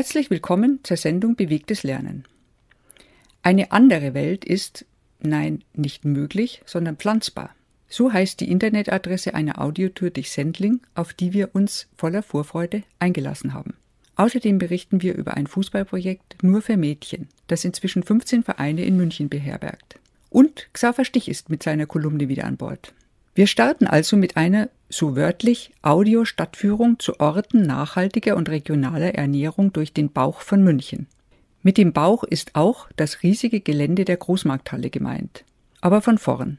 Herzlich willkommen zur Sendung Bewegtes Lernen. Eine andere Welt ist, nein, nicht möglich, sondern pflanzbar. So heißt die Internetadresse einer Audiotour durch Sendling, auf die wir uns voller Vorfreude eingelassen haben. Außerdem berichten wir über ein Fußballprojekt nur für Mädchen, das inzwischen 15 Vereine in München beherbergt. Und Xaver Stich ist mit seiner Kolumne wieder an Bord. Wir starten also mit einer, so wörtlich, Audio-Stadtführung zu Orten nachhaltiger und regionaler Ernährung durch den Bauch von München. Mit dem Bauch ist auch das riesige Gelände der Großmarkthalle gemeint. Aber von vorn.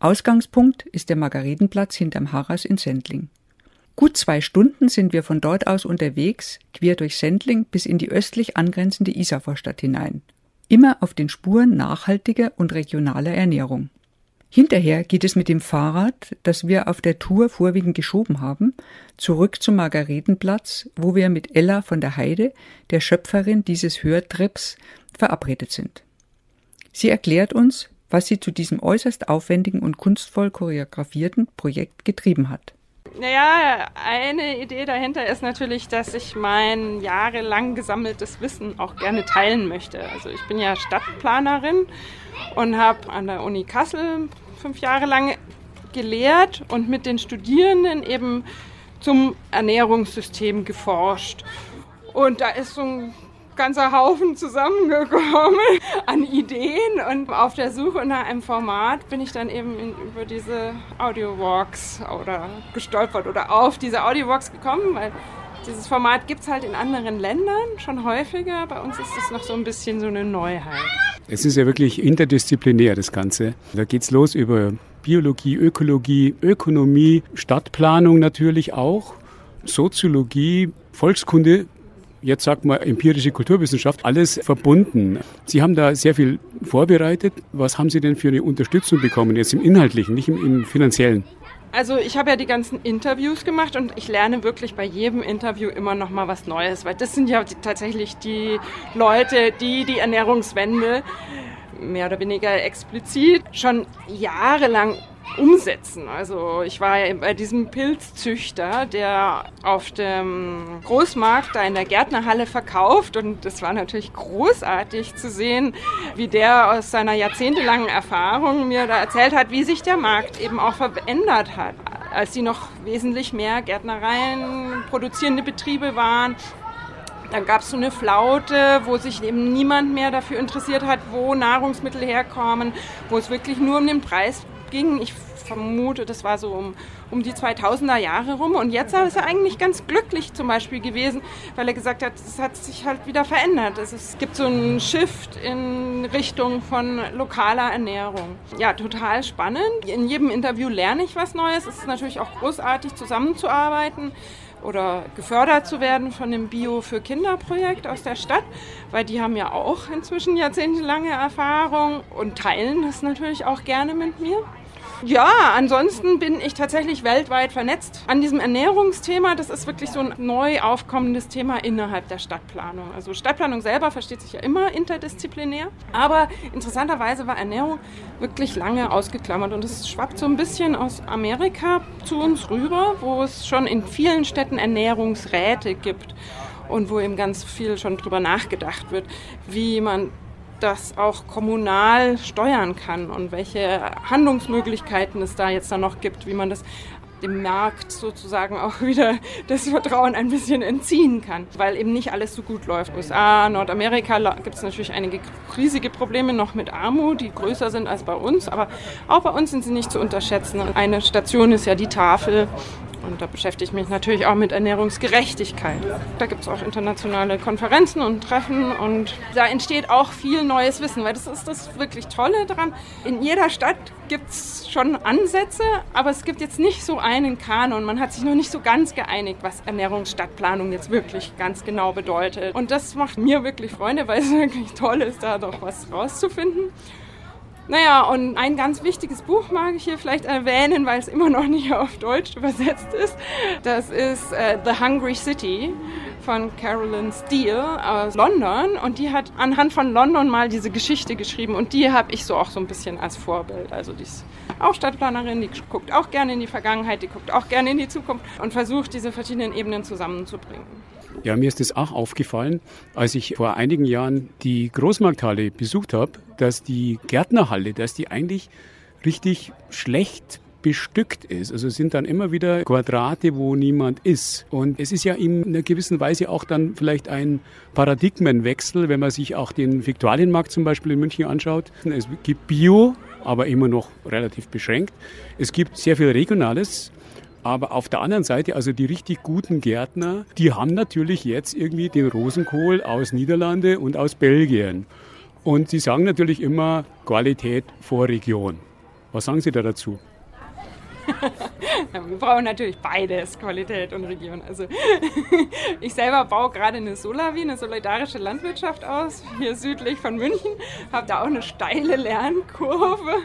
Ausgangspunkt ist der Margaretenplatz hinterm Harras in Sendling. Gut zwei Stunden sind wir von dort aus unterwegs, quer durch Sendling bis in die östlich angrenzende Isarvorstadt hinein. Immer auf den Spuren nachhaltiger und regionaler Ernährung. Hinterher geht es mit dem Fahrrad, das wir auf der Tour vorwiegend geschoben haben, zurück zum Margaretenplatz, wo wir mit Ella von der Heide, der Schöpferin dieses Hörtrips, verabredet sind. Sie erklärt uns, was sie zu diesem äußerst aufwendigen und kunstvoll choreografierten Projekt getrieben hat. Naja, eine Idee dahinter ist natürlich, dass ich mein jahrelang gesammeltes Wissen auch gerne teilen möchte. Also ich bin ja Stadtplanerin und habe an der Uni Kassel fünf Jahre lang gelehrt und mit den Studierenden eben zum Ernährungssystem geforscht. Und da ist so ein ganzer Haufen zusammengekommen an Ideen und auf der Suche nach einem Format bin ich dann eben in, über diese Audio-Walks oder gestolpert oder auf diese Audio-Walks gekommen, weil dieses Format gibt es halt in anderen Ländern schon häufiger. Bei uns ist es noch so ein bisschen so eine Neuheit. Es ist ja wirklich interdisziplinär, das Ganze. Da geht es los über Biologie, Ökologie, Ökonomie, Stadtplanung natürlich auch, Soziologie, Volkskunde, jetzt sagt man empirische Kulturwissenschaft, alles verbunden. Sie haben da sehr viel vorbereitet. Was haben Sie denn für eine Unterstützung bekommen, jetzt im Inhaltlichen, nicht im, im Finanziellen? Also ich habe ja die ganzen Interviews gemacht und ich lerne wirklich bei jedem Interview immer noch mal was Neues, weil das sind ja die, tatsächlich die Leute, die die Ernährungswende mehr oder weniger explizit schon jahrelang umsetzen. Also ich war ja bei diesem Pilzzüchter, der auf dem Großmarkt da in der Gärtnerhalle verkauft und das war natürlich großartig zu sehen, wie der aus seiner jahrzehntelangen Erfahrung mir da erzählt hat, wie sich der Markt eben auch verändert hat, als sie noch wesentlich mehr Gärtnereien, produzierende Betriebe waren dann gab es so eine Flaute, wo sich eben niemand mehr dafür interessiert hat, wo Nahrungsmittel herkommen, wo es wirklich nur um den Preis ging. Ich vermute, das war so um, um die 2000er Jahre rum. Und jetzt ist er eigentlich ganz glücklich zum Beispiel gewesen, weil er gesagt hat, es hat sich halt wieder verändert. Also es gibt so einen Shift in Richtung von lokaler Ernährung. Ja, total spannend. In jedem Interview lerne ich was Neues. Es ist natürlich auch großartig zusammenzuarbeiten oder gefördert zu werden von dem Bio für Kinder Projekt aus der Stadt, weil die haben ja auch inzwischen jahrzehntelange Erfahrung und teilen das natürlich auch gerne mit mir. Ja, ansonsten bin ich tatsächlich weltweit vernetzt an diesem Ernährungsthema. Das ist wirklich so ein neu aufkommendes Thema innerhalb der Stadtplanung. Also Stadtplanung selber versteht sich ja immer interdisziplinär, aber interessanterweise war Ernährung wirklich lange ausgeklammert und es schwappt so ein bisschen aus Amerika zu uns rüber, wo es schon in vielen Städten Ernährungsräte gibt und wo eben ganz viel schon drüber nachgedacht wird, wie man das auch kommunal steuern kann und welche Handlungsmöglichkeiten es da jetzt dann noch gibt, wie man das dem Markt sozusagen auch wieder das Vertrauen ein bisschen entziehen kann, weil eben nicht alles so gut läuft. USA, Nordamerika gibt es natürlich einige riesige Probleme noch mit Armut, die größer sind als bei uns, aber auch bei uns sind sie nicht zu unterschätzen. Eine Station ist ja die Tafel Und da beschäftige ich mich natürlich auch mit Ernährungsgerechtigkeit. Da gibt es auch internationale Konferenzen und Treffen und da entsteht auch viel neues Wissen, weil das ist das wirklich Tolle daran. In jeder Stadt gibt es schon Ansätze, aber es gibt jetzt nicht so einen Kanon. Man hat sich noch nicht so ganz geeinigt, was Ernährungsstadtplanung jetzt wirklich ganz genau bedeutet. Und das macht mir wirklich Freunde, weil es wirklich toll ist, da doch was rauszufinden. Naja, und ein ganz wichtiges Buch mag ich hier vielleicht erwähnen, weil es immer noch nicht auf Deutsch übersetzt ist. Das ist äh, The Hungry City von Carolyn Steele aus London und die hat anhand von London mal diese Geschichte geschrieben und die habe ich so auch so ein bisschen als Vorbild. Also die ist auch Stadtplanerin, die guckt auch gerne in die Vergangenheit, die guckt auch gerne in die Zukunft und versucht diese verschiedenen Ebenen zusammenzubringen. Ja, mir ist das auch aufgefallen, als ich vor einigen Jahren die Großmarkthalle besucht habe, dass die Gärtnerhalle, dass die eigentlich richtig schlecht bestückt ist. Also es sind dann immer wieder Quadrate, wo niemand ist. Und es ist ja in einer gewissen Weise auch dann vielleicht ein Paradigmenwechsel, wenn man sich auch den Viktualienmarkt zum Beispiel in München anschaut. Es gibt Bio, aber immer noch relativ beschränkt. Es gibt sehr viel Regionales. Aber auf der anderen Seite, also die richtig guten Gärtner, die haben natürlich jetzt irgendwie den Rosenkohl aus Niederlande und aus Belgien. Und sie sagen natürlich immer Qualität vor Region. Was sagen Sie da dazu? Wir brauchen natürlich beides, Qualität und Region. Also ich selber baue gerade eine Solavi, eine solidarische Landwirtschaft aus, hier südlich von München. Habe da auch eine steile Lernkurve,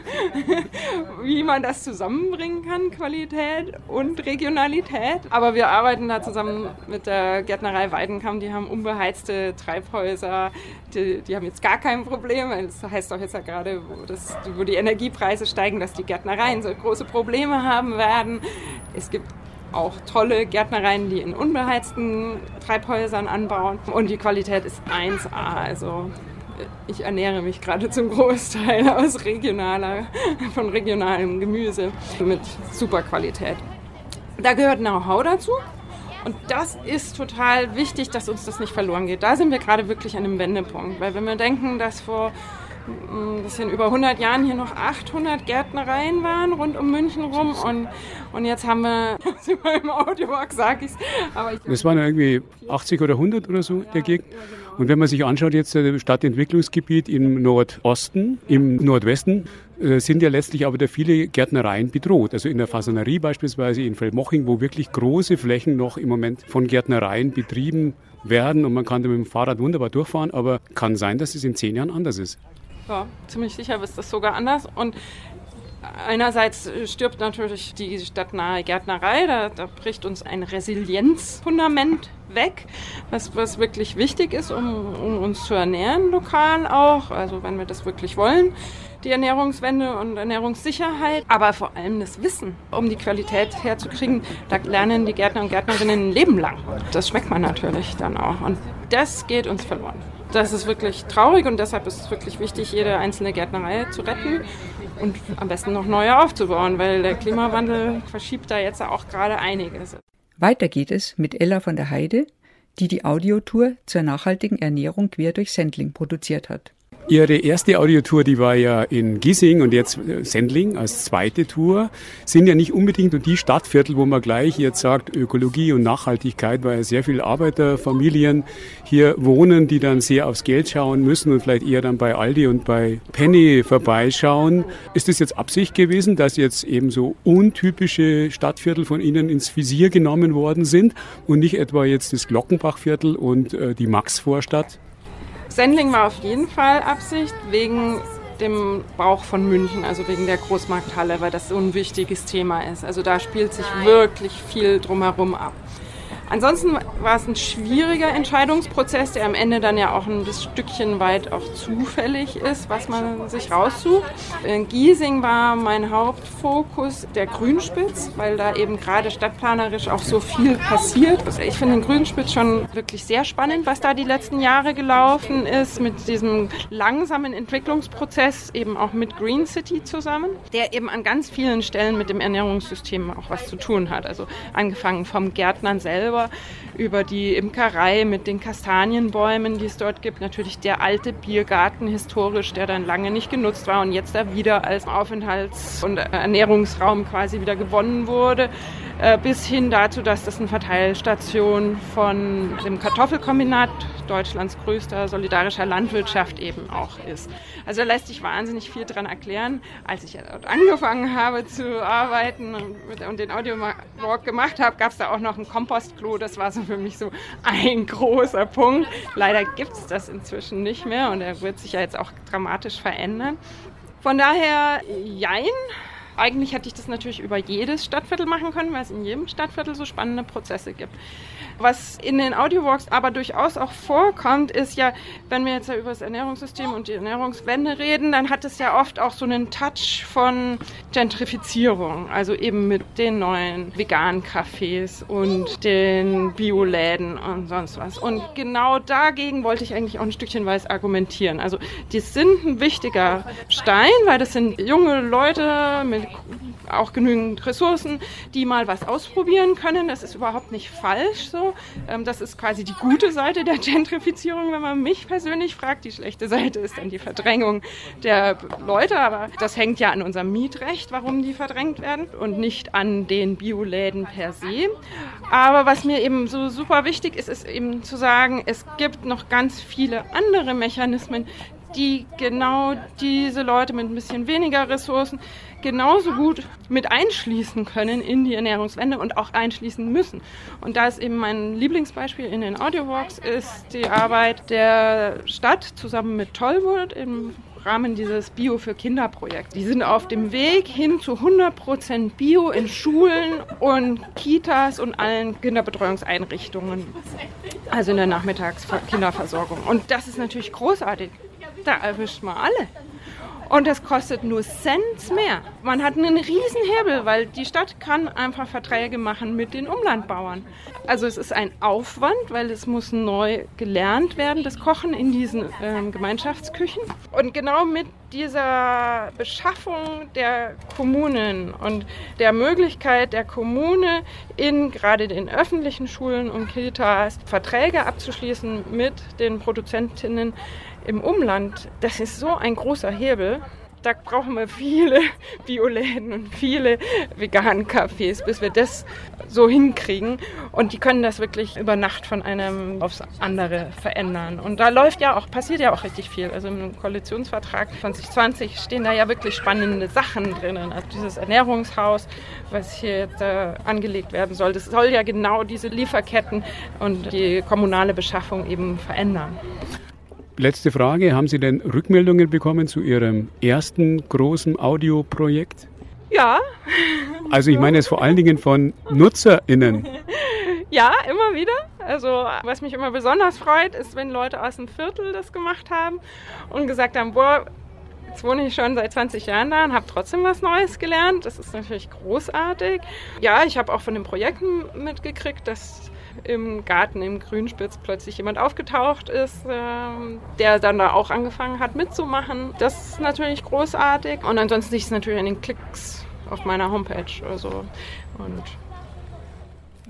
wie man das zusammenbringen kann, Qualität und Regionalität. Aber wir arbeiten da zusammen mit der Gärtnerei Weidenkamm. Die haben unbeheizte Treibhäuser. Die, die haben jetzt gar kein Problem. Das heißt auch jetzt ja gerade, wo, das, wo die Energiepreise steigen, dass die Gärtnereien so große Probleme haben werden. Es gibt auch tolle Gärtnereien, die in unbeheizten Treibhäusern anbauen. Und die Qualität ist 1A. Also ich ernähre mich gerade zum Großteil aus regionaler, von regionalem Gemüse mit super Qualität. Da gehört Know-how dazu. Und das ist total wichtig, dass uns das nicht verloren geht. Da sind wir gerade wirklich an einem Wendepunkt. Weil wenn wir denken, dass vor ein bisschen über 100 Jahren hier noch 800 Gärtnereien waren rund um München rum und, und jetzt haben wir, im Audiowalk sage ich es, Das waren irgendwie 80 oder 100 oder so der Gegend. Und wenn man sich anschaut jetzt das äh, Stadtentwicklungsgebiet im Nordosten, im Nordwesten, äh, sind ja letztlich aber wieder viele Gärtnereien bedroht. Also in der Fasanerie beispielsweise in Feldmoching, wo wirklich große Flächen noch im Moment von Gärtnereien betrieben werden und man kann da mit dem Fahrrad wunderbar durchfahren, aber kann sein, dass es in zehn Jahren anders ist. Ja, ziemlich sicher ist das sogar anders. Und einerseits stirbt natürlich die stadtnahe Gärtnerei, da, da bricht uns ein Resilienzfundament weg, was, was wirklich wichtig ist, um, um uns zu ernähren lokal auch, also wenn wir das wirklich wollen die Ernährungswende und Ernährungssicherheit, aber vor allem das Wissen, um die Qualität herzukriegen. Da lernen die Gärtner und Gärtnerinnen ein Leben lang. Das schmeckt man natürlich dann auch. Und das geht uns verloren. Das ist wirklich traurig und deshalb ist es wirklich wichtig, jede einzelne Gärtnerei zu retten und am besten noch neue aufzubauen, weil der Klimawandel verschiebt da jetzt auch gerade einiges. Weiter geht es mit Ella von der Heide, die die Audiotour zur nachhaltigen Ernährung quer durch Sendling produziert hat. Ihre erste Audiotour, die war ja in Gissing und jetzt äh, Sendling als zweite Tour, sind ja nicht unbedingt die Stadtviertel, wo man gleich jetzt sagt, Ökologie und Nachhaltigkeit, weil ja sehr viele Arbeiterfamilien hier wohnen, die dann sehr aufs Geld schauen müssen und vielleicht eher dann bei Aldi und bei Penny vorbeischauen. Ist das jetzt Absicht gewesen, dass jetzt eben so untypische Stadtviertel von Ihnen ins Visier genommen worden sind und nicht etwa jetzt das Glockenbachviertel und äh, die Maxvorstadt? Sendling war auf jeden Fall Absicht, wegen dem Bauch von München, also wegen der Großmarkthalle, weil das so ein wichtiges Thema ist. Also da spielt sich wirklich viel drumherum ab. Ansonsten war es ein schwieriger Entscheidungsprozess, der am Ende dann ja auch ein Stückchen weit auch zufällig ist, was man sich raussucht. In Giesing war mein Hauptfokus der Grünspitz, weil da eben gerade stadtplanerisch auch so viel passiert. Ich finde den Grünspitz schon wirklich sehr spannend, was da die letzten Jahre gelaufen ist, mit diesem langsamen Entwicklungsprozess, eben auch mit Green City zusammen, der eben an ganz vielen Stellen mit dem Ernährungssystem auch was zu tun hat. Also angefangen vom Gärtnern selber selber, über die Imkerei mit den Kastanienbäumen, die es dort gibt. Natürlich der alte Biergarten historisch, der dann lange nicht genutzt war und jetzt da wieder als Aufenthalts- und Ernährungsraum quasi wieder gewonnen wurde. Äh, bis hin dazu, dass das eine Verteilstation von dem Kartoffelkombinat, Deutschlands größter solidarischer Landwirtschaft eben auch ist. Also da lässt sich wahnsinnig viel dran erklären. Als ich dort angefangen habe zu arbeiten und den Audio-Walk gemacht habe, gab es da auch noch ein Kompostklo. Das war so für mich so ein großer Punkt. Leider gibt es das inzwischen nicht mehr und er wird sich ja jetzt auch dramatisch verändern. Von daher, jein. Eigentlich hätte ich das natürlich über jedes Stadtviertel machen können, weil es in jedem Stadtviertel so spannende Prozesse gibt. Was in den Audiowalks aber durchaus auch vorkommt, ist ja, wenn wir jetzt ja über das Ernährungssystem und die Ernährungswende reden, dann hat es ja oft auch so einen Touch von Gentrifizierung, also eben mit den neuen veganen Cafés und den Bioläden und sonst was. Und genau dagegen wollte ich eigentlich auch ein Stückchen weiß argumentieren. Also die sind ein wichtiger Stein, weil das sind junge Leute mit auch genügend Ressourcen, die mal was ausprobieren können. Das ist überhaupt nicht falsch so. Ähm, das ist quasi die gute Seite der Gentrifizierung, wenn man mich persönlich fragt. Die schlechte Seite ist dann die Verdrängung der Leute, aber das hängt ja an unserem Mietrecht, warum die verdrängt werden und nicht an den Bioläden per se. Aber was mir eben so super wichtig ist, ist eben zu sagen, es gibt noch ganz viele andere Mechanismen, die genau diese Leute mit ein bisschen weniger Ressourcen genauso gut mit einschließen können in die Ernährungswende und auch einschließen müssen. Und da ist eben mein Lieblingsbeispiel in den Audiowalks ist die Arbeit der Stadt zusammen mit Tollwood im Rahmen dieses Bio für Kinder Projekts. Die sind auf dem Weg hin zu 100% Bio in Schulen und Kitas und allen Kinderbetreuungseinrichtungen, also in der Nachmittagskinderversorgung. Und das ist natürlich großartig. Da erwischt man alle und es kostet nur Cent mehr. Man hat einen riesen Hebel, weil die Stadt kann einfach Verträge machen mit den Umlandbauern. Also es ist ein Aufwand, weil es muss neu gelernt werden, das Kochen in diesen äh, Gemeinschaftsküchen. Und genau mit dieser Beschaffung der Kommunen und der Möglichkeit der Kommune in gerade den öffentlichen Schulen und Kitas Verträge abzuschließen mit den Produzentinnen im Umland, das ist so ein großer Hebel. Da brauchen wir viele Bioläden und viele veganen Cafés, bis wir das so hinkriegen. Und die können das wirklich über Nacht von einem aufs andere verändern. Und da läuft ja auch, passiert ja auch richtig viel. Also im Koalitionsvertrag 2020 stehen da ja wirklich spannende Sachen drinnen. Also dieses Ernährungshaus, was hier jetzt äh, angelegt werden soll, das soll ja genau diese Lieferketten und die kommunale Beschaffung eben verändern. Letzte Frage. Haben Sie denn Rückmeldungen bekommen zu Ihrem ersten großen Audioprojekt? Ja. Also ich meine es vor allen Dingen von NutzerInnen. Ja, immer wieder. Also was mich immer besonders freut, ist, wenn Leute aus dem Viertel das gemacht haben und gesagt haben, boah, Jetzt wohne ich schon seit 20 Jahren da und habe trotzdem was Neues gelernt. Das ist natürlich großartig. Ja, ich habe auch von den Projekten mitgekriegt, dass im Garten im Grünspitz plötzlich jemand aufgetaucht ist, ähm, der dann da auch angefangen hat mitzumachen. Das ist natürlich großartig. Und ansonsten ich es natürlich an den Klicks auf meiner Homepage. Also, und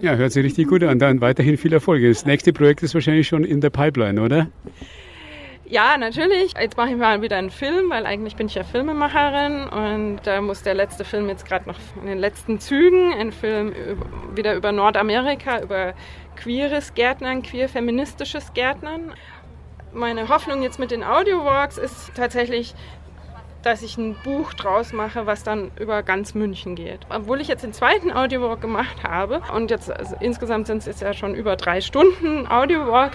ja, hört sich richtig gut an. Dann weiterhin viel Erfolg. Das nächste Projekt ist wahrscheinlich schon in der Pipeline, oder? Ja, natürlich. Jetzt mache ich mal wieder einen Film, weil eigentlich bin ich ja Filmemacherin und da muss der letzte Film jetzt gerade noch in den letzten Zügen, ein Film wieder über Nordamerika, über queeres Gärtnern, queer feministisches Gärtnern. Meine Hoffnung jetzt mit den Audiowalks ist tatsächlich, dass ich ein Buch draus mache, was dann über ganz München geht. Obwohl ich jetzt den zweiten Audiowalk gemacht habe und jetzt also insgesamt sind es jetzt ja schon über drei Stunden Audiowalk,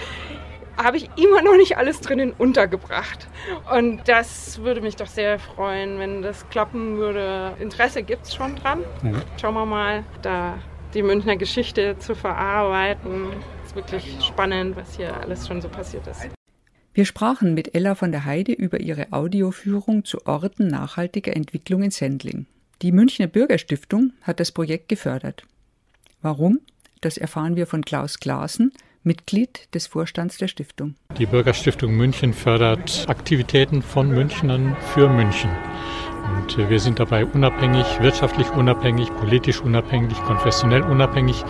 habe ich immer noch nicht alles drinnen untergebracht. Und das würde mich doch sehr freuen, wenn das klappen würde. Interesse gibt es schon dran. Mhm. Schauen wir mal, da die Münchner Geschichte zu verarbeiten. Es ist wirklich spannend, was hier alles schon so passiert ist. Wir sprachen mit Ella von der Heide über ihre Audioführung zu Orten nachhaltiger Entwicklung in Sendling. Die Münchner Bürgerstiftung hat das Projekt gefördert. Warum? Das erfahren wir von Klaus Klaassen, Mitglied des Vorstands der Stiftung. Die Bürgerstiftung München fördert Aktivitäten von Münchnern für München. Und äh, wir sind dabei unabhängig, wirtschaftlich unabhängig, politisch unabhängig, konfessionell unabhängig.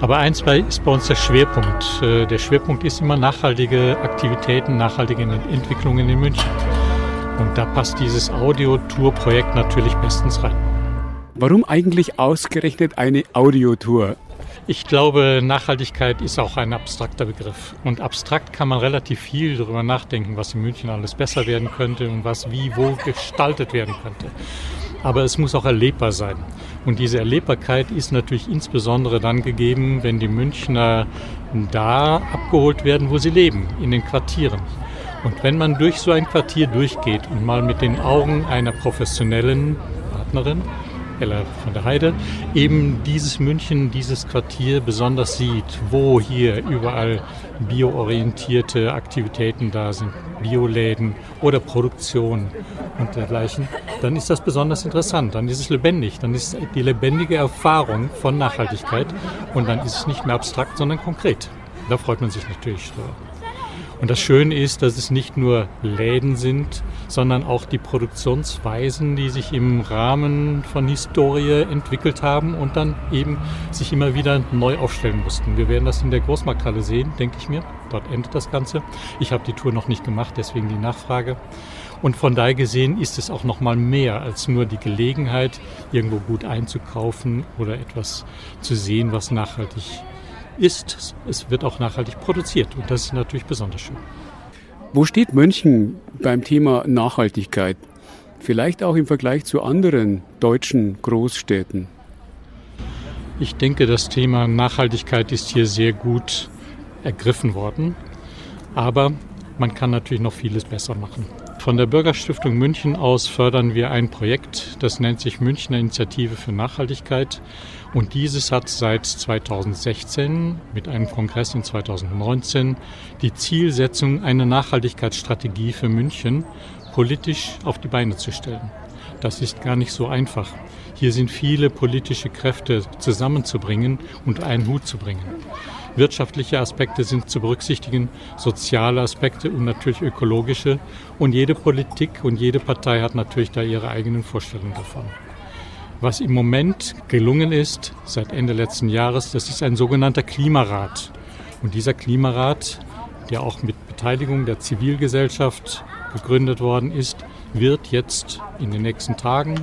Aber eins ist bei uns der Schwerpunkt. Äh, der Schwerpunkt ist immer nachhaltige Aktivitäten, nachhaltige Entwicklungen in München. Und da passt dieses Audio-Tour-Projekt natürlich bestens rein. Warum eigentlich ausgerechnet eine Audiotour? Ich glaube, Nachhaltigkeit ist auch ein abstrakter Begriff. Und abstrakt kann man relativ viel darüber nachdenken, was in München alles besser werden könnte und was wie wo gestaltet werden könnte. Aber es muss auch erlebbar sein. Und diese Erlebbarkeit ist natürlich insbesondere dann gegeben, wenn die Münchner da abgeholt werden, wo sie leben, in den Quartieren. Und wenn man durch so ein Quartier durchgeht und mal mit den Augen einer professionellen Partnerin Ella von der Heide, eben dieses München, dieses Quartier besonders sieht, wo hier überall bioorientierte Aktivitäten da sind, Bioläden oder Produktion und dergleichen, dann ist das besonders interessant, dann ist es lebendig, dann ist die lebendige Erfahrung von Nachhaltigkeit und dann ist es nicht mehr abstrakt, sondern konkret. Da freut man sich natürlich drüber. Und das Schöne ist, dass es nicht nur Läden sind, sondern auch die Produktionsweisen, die sich im Rahmen von Historie entwickelt haben und dann eben sich immer wieder neu aufstellen mussten. Wir werden das in der Großmarkthalle sehen, denke ich mir. Dort endet das Ganze. Ich habe die Tour noch nicht gemacht, deswegen die Nachfrage. Und von daher gesehen ist es auch noch mal mehr als nur die Gelegenheit, irgendwo gut einzukaufen oder etwas zu sehen, was nachhaltig ist. Es wird auch nachhaltig produziert und das ist natürlich besonders schön. Wo steht München beim Thema Nachhaltigkeit? Vielleicht auch im Vergleich zu anderen deutschen Großstädten. Ich denke, das Thema Nachhaltigkeit ist hier sehr gut ergriffen worden. Aber man kann natürlich noch vieles besser machen. Von der Bürgerstiftung München aus fördern wir ein Projekt, das nennt sich Münchner Initiative für Nachhaltigkeit. Und dieses hat seit 2016 mit einem Kongress in 2019 die Zielsetzung, eine Nachhaltigkeitsstrategie für München politisch auf die Beine zu stellen. Das ist gar nicht so einfach. Hier sind viele politische Kräfte zusammenzubringen und einen Hut zu bringen. Wirtschaftliche Aspekte sind zu berücksichtigen, soziale Aspekte und natürlich ökologische. Und jede Politik und jede Partei hat natürlich da ihre eigenen Vorstellungen davon. Was im Moment gelungen ist, seit Ende letzten Jahres, das ist ein sogenannter Klimarat. Und dieser Klimarat, der auch mit Beteiligung der Zivilgesellschaft gegründet worden ist, wird jetzt in den nächsten Tagen,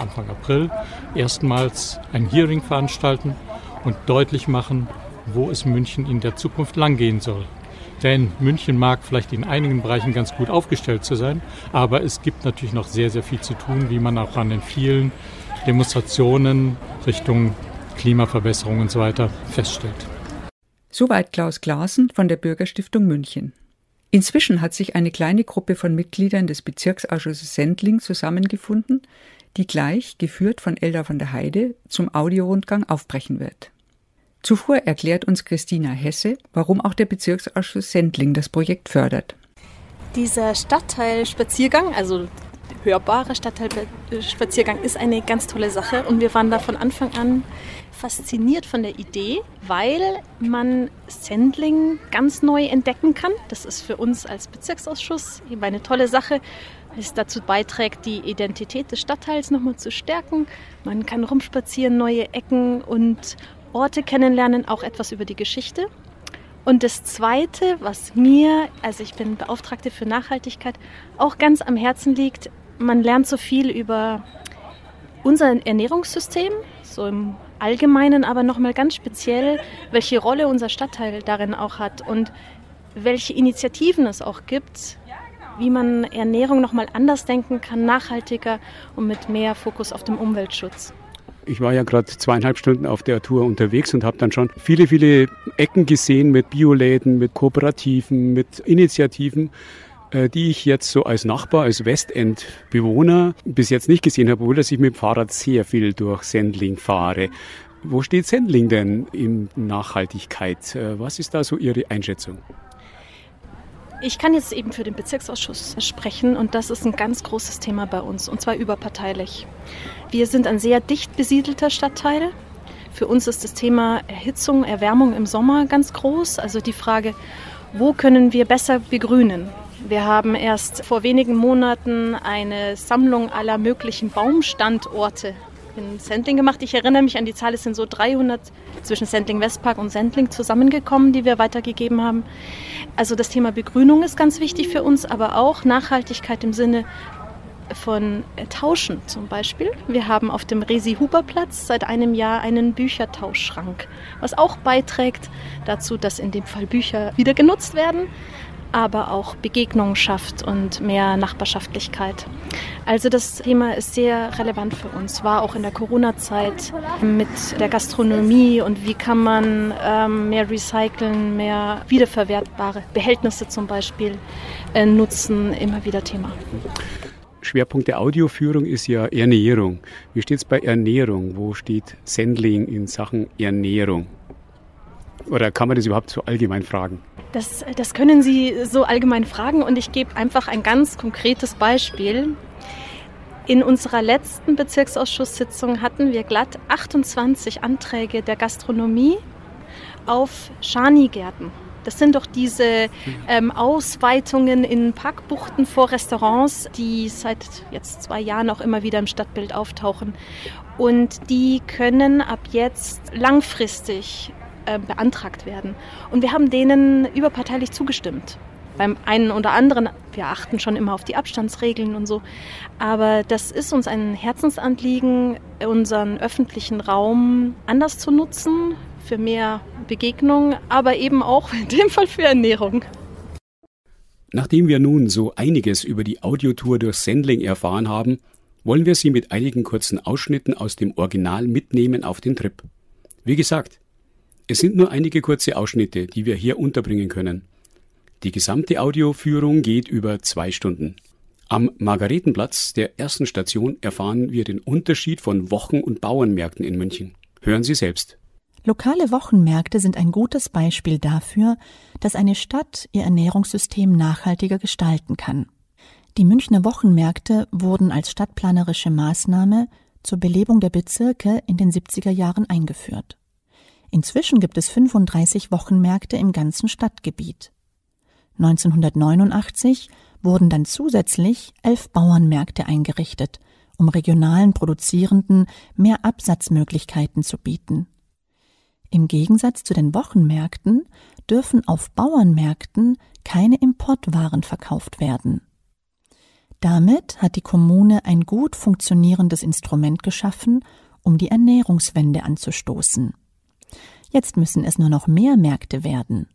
Anfang April, erstmals ein Hearing veranstalten und deutlich machen, wo es München in der Zukunft langgehen soll. Denn München mag vielleicht in einigen Bereichen ganz gut aufgestellt zu sein, aber es gibt natürlich noch sehr, sehr viel zu tun, wie man auch an den vielen Demonstrationen Richtung Klimaverbesserung und so weiter feststellt. Soweit Klaus Glasen von der Bürgerstiftung München. Inzwischen hat sich eine kleine Gruppe von Mitgliedern des Bezirksausschusses Sendling zusammengefunden, die gleich, geführt von Elda von der Heide, zum Audiorundgang aufbrechen wird. Zuvor erklärt uns Christina Hesse, warum auch der Bezirksausschuss Sendling das Projekt fördert. Dieser Stadtteilspaziergang, also hörbare Stadtteilspaziergang ist eine ganz tolle Sache und wir waren da von Anfang an fasziniert von der Idee, weil man Sendling ganz neu entdecken kann. Das ist für uns als Bezirksausschuss eben eine tolle Sache, weil es dazu beiträgt, die Identität des Stadtteils nochmal zu stärken. Man kann rumspazieren, neue Ecken und Orte kennenlernen, auch etwas über die Geschichte. Und das Zweite, was mir, also ich bin Beauftragte für Nachhaltigkeit, auch ganz am Herzen liegt, man lernt so viel über unser Ernährungssystem, so im Allgemeinen, aber nochmal ganz speziell, welche Rolle unser Stadtteil darin auch hat und welche Initiativen es auch gibt, wie man Ernährung nochmal anders denken kann, nachhaltiger und mit mehr Fokus auf dem Umweltschutz. Ich war ja gerade zweieinhalb Stunden auf der Tour unterwegs und habe dann schon viele, viele Ecken gesehen mit Bioläden, mit Kooperativen, mit Initiativen. Äh, die ich jetzt so als Nachbar, als Westend-Bewohner bis jetzt nicht gesehen habe, obwohl ich mit dem Fahrrad sehr viel durch Sendling fahre. Wo steht Sendling denn in Nachhaltigkeit? Äh, was ist da so Ihre Einschätzung? Ich kann jetzt eben für den Bezirksausschuss sprechen und das ist ein ganz großes Thema bei uns und zwar überparteilich. Wir sind ein sehr dicht besiedelter Stadtteil. Für uns ist das Thema Erhitzung, Erwärmung im Sommer ganz groß. Also die Frage, wo können wir besser begrünen? Wir haben erst vor wenigen Monaten eine Sammlung aller möglichen Baumstandorte in Sendling gemacht. Ich erinnere mich an die Zahl, es sind so 300 zwischen Sendling Westpark und Sendling zusammengekommen, die wir weitergegeben haben. Also das Thema Begrünung ist ganz wichtig für uns, aber auch Nachhaltigkeit im Sinne, von Tauschen zum Beispiel. Wir haben auf dem Resi-Huber-Platz seit einem Jahr einen Büchertauschschrank, was auch beiträgt dazu, dass in dem Fall Bücher wieder genutzt werden, aber auch Begegnungen schafft und mehr Nachbarschaftlichkeit. Also das Thema ist sehr relevant für uns, war auch in der Corona-Zeit mit der Gastronomie und wie kann man ähm, mehr recyceln, mehr wiederverwertbare Behältnisse zum Beispiel äh, nutzen, immer wieder Thema. Schwerpunkt der Audioführung ist ja Ernährung. Wie steht es bei Ernährung? Wo steht Sendling in Sachen Ernährung? Oder kann man das überhaupt so allgemein fragen? Das, das können Sie so allgemein fragen und ich gebe einfach ein ganz konkretes Beispiel. In unserer letzten Bezirksausschusssitzung hatten wir glatt 28 Anträge der Gastronomie auf Schanigärten. Das sind doch diese ähm, Ausweitungen in Parkbuchten vor Restaurants, die seit jetzt zwei Jahren auch immer wieder im Stadtbild auftauchen. Und die können ab jetzt langfristig äh, beantragt werden. Und wir haben denen überparteilich zugestimmt. Beim einen oder anderen, wir achten schon immer auf die Abstandsregeln und so, aber das ist uns ein Herzensanliegen, unseren öffentlichen Raum anders zu nutzen, für mehr Begegnung, aber eben auch in dem Fall für Ernährung. Nachdem wir nun so einiges über die Audiotour durch Sendling erfahren haben, wollen wir Sie mit einigen kurzen Ausschnitten aus dem Original mitnehmen auf den Trip. Wie gesagt, es sind nur einige kurze Ausschnitte, die wir hier unterbringen können. Die gesamte Audioführung geht über zwei Stunden. Am Margaretenplatz der ersten Station erfahren wir den Unterschied von Wochen- und Bauernmärkten in München. Hören Sie selbst. Lokale Wochenmärkte sind ein gutes Beispiel dafür, dass eine Stadt ihr Ernährungssystem nachhaltiger gestalten kann. Die Münchner Wochenmärkte wurden als stadtplanerische Maßnahme zur Belebung der Bezirke in den 70er Jahren eingeführt. Inzwischen gibt es 35 Wochenmärkte im ganzen Stadtgebiet. 1989 wurden dann zusätzlich elf Bauernmärkte eingerichtet, um regionalen Produzierenden mehr Absatzmöglichkeiten zu bieten. Im Gegensatz zu den Wochenmärkten dürfen auf Bauernmärkten keine Importwaren verkauft werden. Damit hat die Kommune ein gut funktionierendes Instrument geschaffen, um die Ernährungswende anzustoßen. Jetzt müssen es nur noch mehr Märkte werden.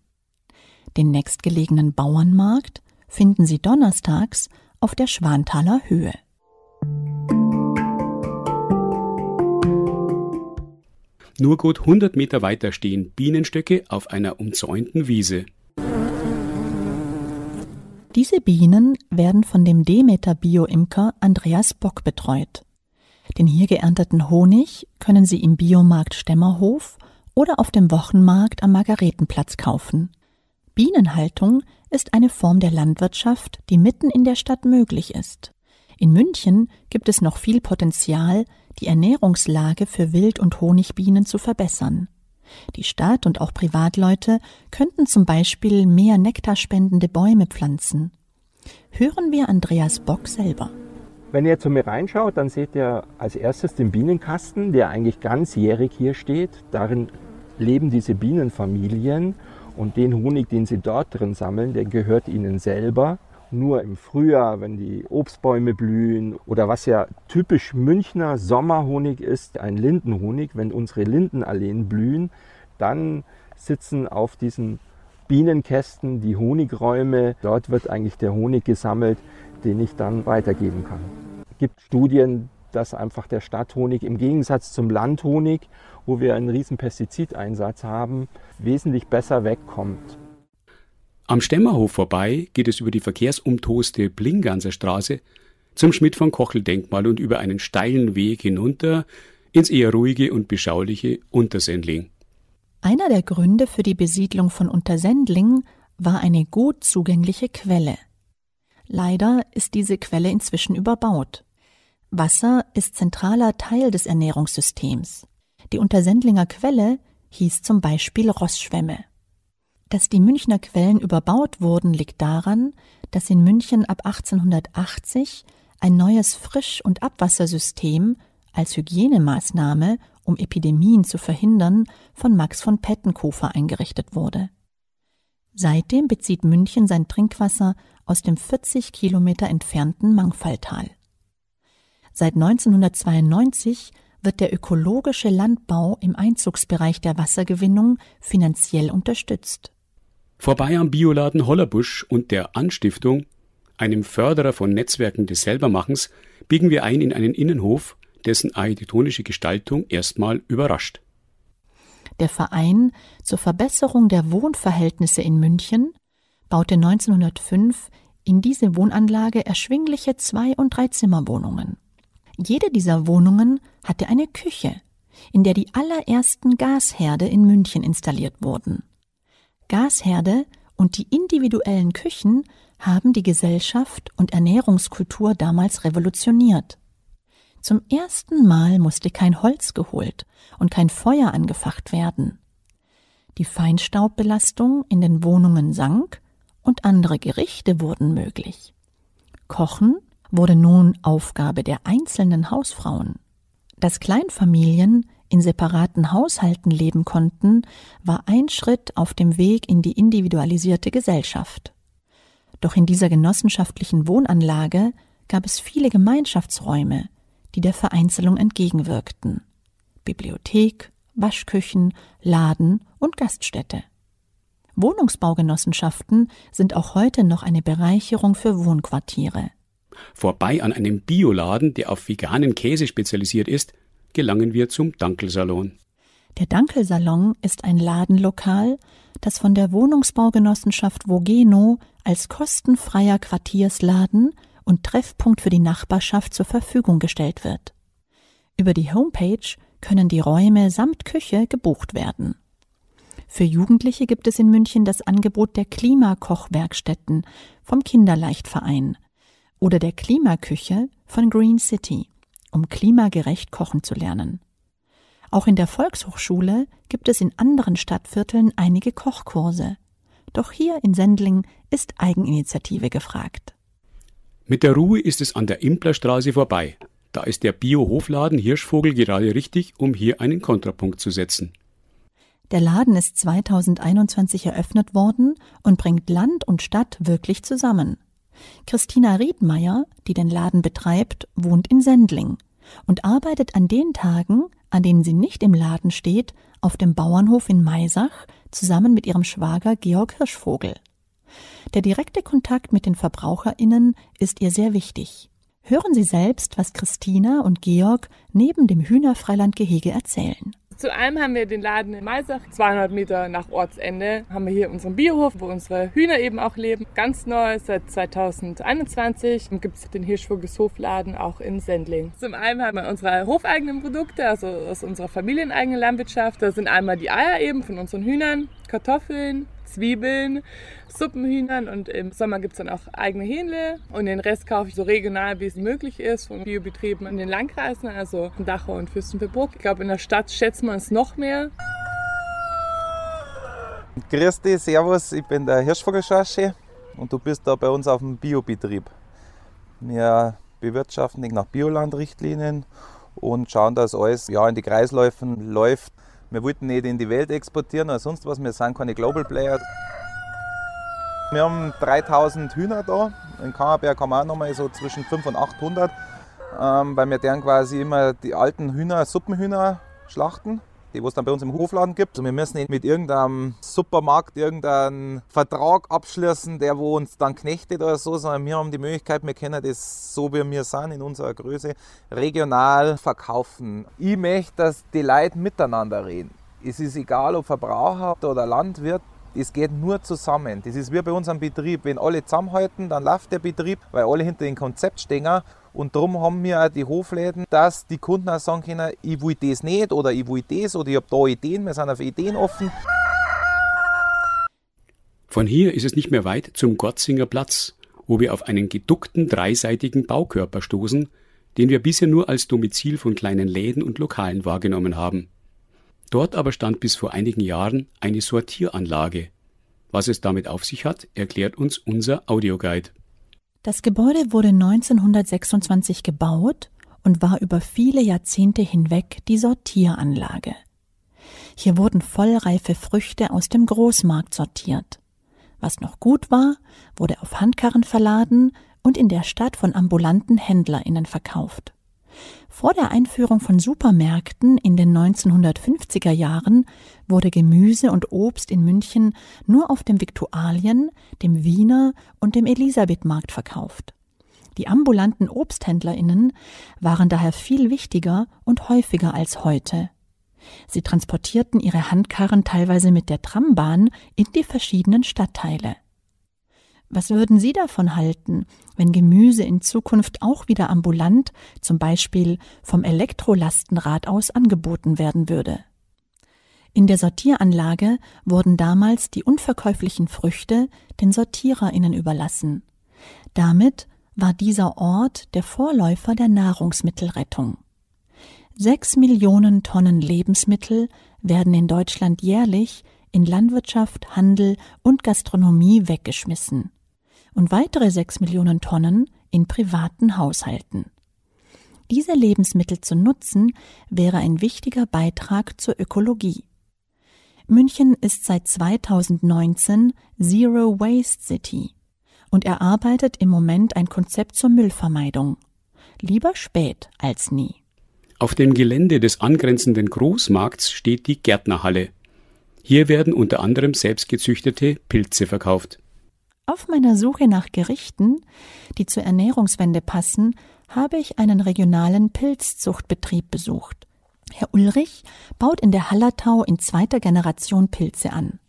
Den nächstgelegenen Bauernmarkt finden Sie donnerstags auf der Schwanthaler Höhe. Nur gut 100 Meter weiter stehen Bienenstöcke auf einer umzäunten Wiese. Diese Bienen werden von dem Demeter Bio-Imker Andreas Bock betreut. Den hier geernteten Honig können Sie im Biomarkt Stemmerhof oder auf dem Wochenmarkt am Margaretenplatz kaufen. Bienenhaltung ist eine Form der Landwirtschaft, die mitten in der Stadt möglich ist. In München gibt es noch viel Potenzial, die Ernährungslage für Wild- und Honigbienen zu verbessern. Die Stadt und auch Privatleute könnten zum Beispiel mehr nektarspendende Bäume pflanzen. Hören wir Andreas Bock selber. Wenn ihr zu mir reinschaut, dann seht ihr als erstes den Bienenkasten, der eigentlich ganzjährig hier steht. Darin leben diese Bienenfamilien und den Honig, den sie dort drin sammeln, der gehört ihnen selber. Nur im Frühjahr, wenn die Obstbäume blühen oder was ja typisch Münchner Sommerhonig ist, ein Lindenhonig, wenn unsere Lindenalleen blühen, dann sitzen auf diesen Bienenkästen die Honigräume. Dort wird eigentlich der Honig gesammelt, den ich dann weitergeben kann. Es gibt Studien, dass einfach der Stadthonig im Gegensatz zum Landhonig wo wir einen riesen Pestizideinsatz haben, wesentlich besser wegkommt. Am Stemmerhof vorbei geht es über die verkehrsumtoste Blinganser Straße zum Schmidt von Kochel Denkmal und über einen steilen Weg hinunter ins eher ruhige und beschauliche Untersendling. Einer der Gründe für die Besiedlung von Untersendling war eine gut zugängliche Quelle. Leider ist diese Quelle inzwischen überbaut. Wasser ist zentraler Teil des Ernährungssystems. Die Untersendlinger Quelle hieß zum Beispiel Rossschwemme. Dass die Münchner Quellen überbaut wurden, liegt daran, dass in München ab 1880 ein neues Frisch- und Abwassersystem als Hygienemaßnahme, um Epidemien zu verhindern, von Max von Pettenkofer eingerichtet wurde. Seitdem bezieht München sein Trinkwasser aus dem 40 Kilometer entfernten Mangfalltal. Seit 1992 wird der ökologische Landbau im Einzugsbereich der Wassergewinnung finanziell unterstützt. Vorbei am Bioladen Hollerbusch und der Anstiftung, einem Förderer von Netzwerken des Selbermachens, biegen wir ein in einen Innenhof, dessen architektonische Gestaltung erstmal überrascht. Der Verein zur Verbesserung der Wohnverhältnisse in München baute 1905 in diese Wohnanlage erschwingliche Zwei- und Dreizimmerwohnungen. Jede dieser Wohnungen hatte eine Küche, in der die allerersten Gasherde in München installiert wurden. Gasherde und die individuellen Küchen haben die Gesellschaft und Ernährungskultur damals revolutioniert. Zum ersten Mal musste kein Holz geholt und kein Feuer angefacht werden. Die Feinstaubbelastung in den Wohnungen sank und andere Gerichte wurden möglich. Kochen wurde nun Aufgabe der einzelnen Hausfrauen. Dass Kleinfamilien in separaten Haushalten leben konnten, war ein Schritt auf dem Weg in die individualisierte Gesellschaft. Doch in dieser genossenschaftlichen Wohnanlage gab es viele Gemeinschaftsräume, die der Vereinzelung entgegenwirkten. Bibliothek, Waschküchen, Laden und Gaststätte. Wohnungsbaugenossenschaften sind auch heute noch eine Bereicherung für Wohnquartiere. Vorbei an einem Bioladen, der auf veganen Käse spezialisiert ist, gelangen wir zum Dankelsalon. Der Dankelsalon ist ein Ladenlokal, das von der Wohnungsbaugenossenschaft Vogeno als kostenfreier Quartiersladen und Treffpunkt für die Nachbarschaft zur Verfügung gestellt wird. Über die Homepage können die Räume samt Küche gebucht werden. Für Jugendliche gibt es in München das Angebot der Klimakochwerkstätten vom Kinderleichtverein oder der Klimaküche von Green City, um klimagerecht kochen zu lernen. Auch in der Volkshochschule gibt es in anderen Stadtvierteln einige Kochkurse. Doch hier in Sendling ist Eigeninitiative gefragt. Mit der Ruhe ist es an der Implerstraße vorbei. Da ist der Bio-Hofladen Hirschvogel gerade richtig, um hier einen Kontrapunkt zu setzen. Der Laden ist 2021 eröffnet worden und bringt Land und Stadt wirklich zusammen. Christina Riedmeier, die den Laden betreibt, wohnt in Sendling und arbeitet an den Tagen, an denen sie nicht im Laden steht, auf dem Bauernhof in Maisach zusammen mit ihrem Schwager Georg Hirschvogel. Der direkte Kontakt mit den VerbraucherInnen ist ihr sehr wichtig. Hören Sie selbst, was Christina und Georg neben dem Hühnerfreilandgehege erzählen. Zu einem haben wir den Laden in Maisach, 200 Meter nach Ortsende, haben wir hier unseren Biohof, wo unsere Hühner eben auch leben. Ganz neu, seit 2021 gibt es den Hirschvogels Hofladen auch in Sendling. Zum einen haben wir unsere hofeigenen Produkte, also aus unserer familieneigenen Landwirtschaft. Da sind einmal die Eier eben von unseren Hühnern, Kartoffeln, Zwiebeln, Suppenhühnern und im Sommer gibt es dann auch eigene Hähnle und den Rest kaufe ich so regional, wie es möglich ist, von Biobetrieben in den Landkreisen, also Dachau und Fürstenfeldbruck. Ich glaube, in der Stadt schätzt man es noch mehr. Grüß dich, Servus, ich bin der Hirschvogelschasche und du bist da bei uns auf dem Biobetrieb. Wir bewirtschaften nach Biolandrichtlinien und schauen, dass alles ja, in die Kreisläufen läuft. Wir wollten nicht in die Welt exportieren oder sonst was, wir sind keine Global Player. Wir haben 3000 Hühner da. In Kammerberg haben wir auch nochmal so zwischen 500 und 800, ähm, weil wir dann quasi immer die alten Hühner, Suppenhühner schlachten, die es dann bei uns im Hofladen gibt. Also wir müssen nicht mit irgendeinem Supermarkt irgendeinen Vertrag abschließen, der wo uns dann knechtet oder so, sondern wir haben die Möglichkeit, wir können das so wie wir sind, in unserer Größe, regional verkaufen. Ich möchte, dass die Leute miteinander reden. Es ist egal, ob Verbraucher oder Landwirt, es geht nur zusammen. Das ist wie bei unserem Betrieb. Wenn alle zusammenhalten, dann läuft der Betrieb, weil alle hinter dem Konzept stehen. Und darum haben wir auch die Hofläden, dass die Kunden auch sagen können, ich will das nicht oder ich will das oder ich habe da Ideen. Wir sind auf Ideen offen. Von hier ist es nicht mehr weit zum Gotzinger Platz, wo wir auf einen geduckten dreiseitigen Baukörper stoßen, den wir bisher nur als Domizil von kleinen Läden und Lokalen wahrgenommen haben. Dort aber stand bis vor einigen Jahren eine Sortieranlage. Was es damit auf sich hat, erklärt uns unser Audioguide. Das Gebäude wurde 1926 gebaut und war über viele Jahrzehnte hinweg die Sortieranlage. Hier wurden vollreife Früchte aus dem Großmarkt sortiert. Was noch gut war, wurde auf Handkarren verladen und in der Stadt von ambulanten HändlerInnen verkauft. Vor der Einführung von Supermärkten in den 1950er Jahren wurde Gemüse und Obst in München nur auf dem Viktualien, dem Wiener und dem Elisabethmarkt verkauft. Die ambulanten Obsthändlerinnen waren daher viel wichtiger und häufiger als heute. Sie transportierten ihre Handkarren teilweise mit der Trambahn in die verschiedenen Stadtteile. Was würden Sie davon halten, wenn Gemüse in Zukunft auch wieder ambulant, zum Beispiel vom Elektrolastenrad aus angeboten werden würde? In der Sortieranlage wurden damals die unverkäuflichen Früchte den SortiererInnen überlassen. Damit war dieser Ort der Vorläufer der Nahrungsmittelrettung. Sechs Millionen Tonnen Lebensmittel werden in Deutschland jährlich in Landwirtschaft, Handel und Gastronomie weggeschmissen und weitere sechs Millionen Tonnen in privaten Haushalten. Diese Lebensmittel zu nutzen, wäre ein wichtiger Beitrag zur Ökologie. München ist seit 2019 Zero Waste City und erarbeitet im Moment ein Konzept zur Müllvermeidung. Lieber spät als nie. Auf dem Gelände des angrenzenden Großmarkts steht die Gärtnerhalle. Hier werden unter anderem selbstgezüchtete Pilze verkauft. Auf meiner Suche nach Gerichten, die zur Ernährungswende passen, habe ich einen regionalen Pilzzuchtbetrieb besucht. Herr Ulrich baut in der Hallertau in zweiter Generation Pilze an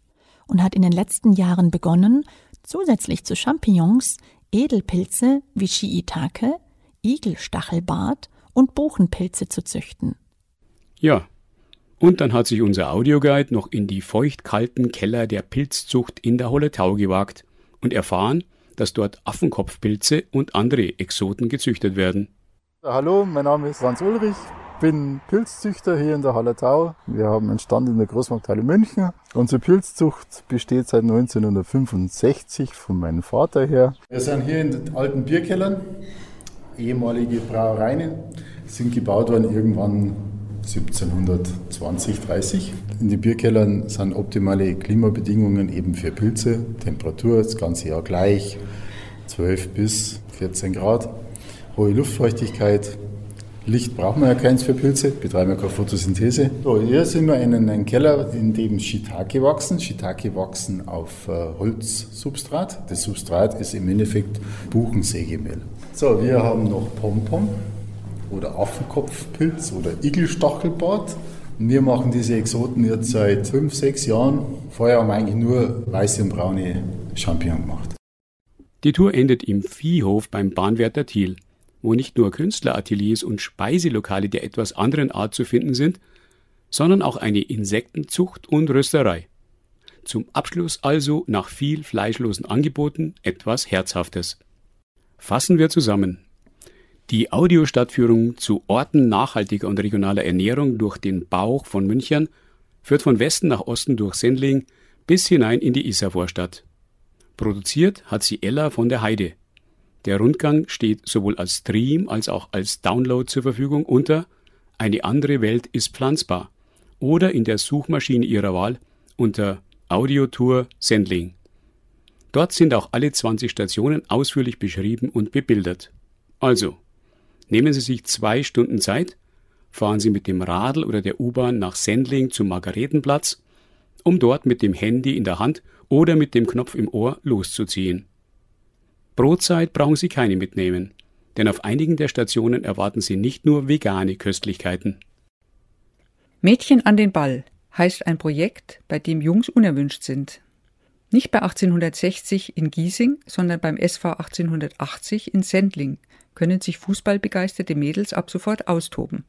und hat in den letzten Jahren begonnen, zusätzlich zu Champignons Edelpilze wie Shiitake, Igelstachelbart und Buchenpilze zu züchten. Ja, und dann hat sich unser Audioguide noch in die feuchtkalten Keller der Pilzzucht in der Holletau gewagt und erfahren, dass dort Affenkopfpilze und andere Exoten gezüchtet werden. Hallo, mein Name ist Franz Ulrich, bin Pilzzüchter hier in der Hallertau. Wir haben einen Stand in der Großmarkthalle München. Unsere Pilzzucht besteht seit 1965 von meinem Vater her. Wir sind hier in den alten Bierkellern, ehemalige Brauereien, sind gebaut worden irgendwann 1720, 30. In den Bierkellern sind optimale Klimabedingungen eben für Pilze. Temperatur das ganze Jahr gleich, 12 bis 14 Grad. Hohe Luftfeuchtigkeit. Licht brauchen wir ja keins für Pilze, betreiben ja keine Photosynthese. So, hier sind wir in einem Keller, in dem Shiitake wachsen. Shiitake wachsen auf äh, Holzsubstrat. Das Substrat ist im Endeffekt Buchensägemehl. So, wir haben noch Pompom oder Affenkopfpilz oder Igelstachelbart. Wir machen diese Exoten jetzt seit fünf, sechs Jahren. Vorher haben wir eigentlich nur weiße und braune Champignons gemacht. Die Tour endet im Viehhof beim Bahnwärter Thiel, wo nicht nur Künstlerateliers und Speiselokale der etwas anderen Art zu finden sind, sondern auch eine Insektenzucht und Rösterei. Zum Abschluss also nach viel fleischlosen Angeboten etwas Herzhaftes. Fassen wir zusammen. Die Audiostadtführung zu Orten nachhaltiger und regionaler Ernährung durch den Bauch von München führt von Westen nach Osten durch Sendling bis hinein in die Isarvorstadt. Produziert hat sie Ella von der Heide. Der Rundgang steht sowohl als Stream als auch als Download zur Verfügung unter Eine andere Welt ist pflanzbar oder in der Suchmaschine Ihrer Wahl unter Audiotour Sendling. Dort sind auch alle 20 Stationen ausführlich beschrieben und bebildert. Also, Nehmen Sie sich zwei Stunden Zeit, fahren Sie mit dem Radl oder der U-Bahn nach Sendling zum Margaretenplatz, um dort mit dem Handy in der Hand oder mit dem Knopf im Ohr loszuziehen. Brotzeit brauchen Sie keine mitnehmen, denn auf einigen der Stationen erwarten Sie nicht nur vegane Köstlichkeiten. Mädchen an den Ball heißt ein Projekt, bei dem Jungs unerwünscht sind. Nicht bei 1860 in Giesing, sondern beim SV 1880 in Sendling können sich fußballbegeisterte Mädels ab sofort austoben.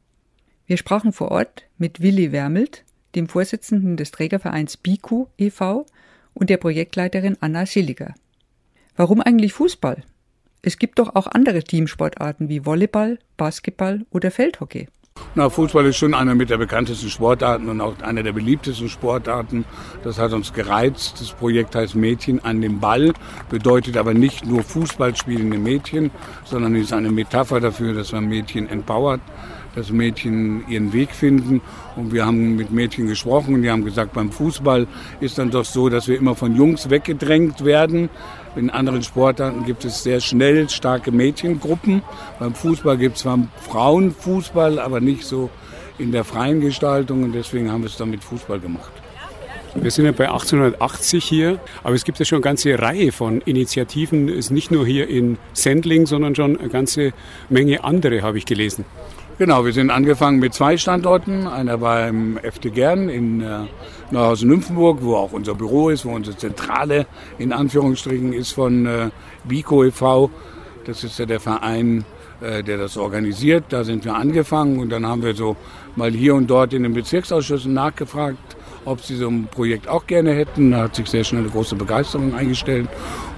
Wir sprachen vor Ort mit Willi Wermelt, dem Vorsitzenden des Trägervereins BIKU e.V. und der Projektleiterin Anna Silliger. Warum eigentlich Fußball? Es gibt doch auch andere Teamsportarten wie Volleyball, Basketball oder Feldhockey. Na, Fußball ist schon einer mit der bekanntesten Sportarten und auch einer der beliebtesten Sportarten. Das hat uns gereizt. Das Projekt heißt Mädchen an dem Ball, bedeutet aber nicht nur Fußball spielende Mädchen, sondern ist eine Metapher dafür, dass man Mädchen empowert, dass Mädchen ihren Weg finden. Und wir haben mit Mädchen gesprochen und die haben gesagt, beim Fußball ist dann doch so, dass wir immer von Jungs weggedrängt werden. In anderen Sportarten gibt es sehr schnell starke Mädchengruppen. Beim Fußball gibt es zwar Frauenfußball, aber nicht so in der freien Gestaltung und deswegen haben wir es dann mit Fußball gemacht. Wir sind ja bei 1880 hier, aber es gibt ja schon eine ganze Reihe von Initiativen. Es ist nicht nur hier in Sendling, sondern schon eine ganze Menge andere, habe ich gelesen. Genau, wir sind angefangen mit zwei Standorten. Einer war im FT Gern in äh, Neuhausen-Nymphenburg, wo auch unser Büro ist, wo unsere Zentrale in Anführungsstrichen ist von äh, BICO e.V. Das ist ja der Verein, äh, der das organisiert. Da sind wir angefangen und dann haben wir so mal hier und dort in den Bezirksausschüssen nachgefragt, ob sie so ein Projekt auch gerne hätten. Da hat sich sehr schnell eine große Begeisterung eingestellt.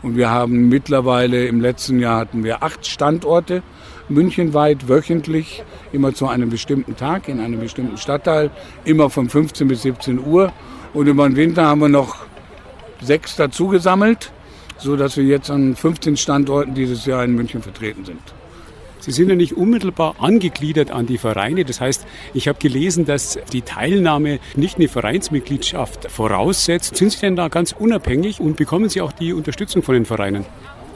Und wir haben mittlerweile, im letzten Jahr hatten wir acht Standorte, münchenweit, wöchentlich, immer zu einem bestimmten Tag in einem bestimmten Stadtteil, immer von 15 bis 17 Uhr. Und über den Winter haben wir noch sechs dazu gesammelt, sodass wir jetzt an 15 Standorten dieses Jahr in München vertreten sind. Sie sind ja nicht unmittelbar angegliedert an die Vereine. Das heißt, ich habe gelesen, dass die Teilnahme nicht eine Vereinsmitgliedschaft voraussetzt. Sind Sie denn da ganz unabhängig und bekommen Sie auch die Unterstützung von den Vereinen?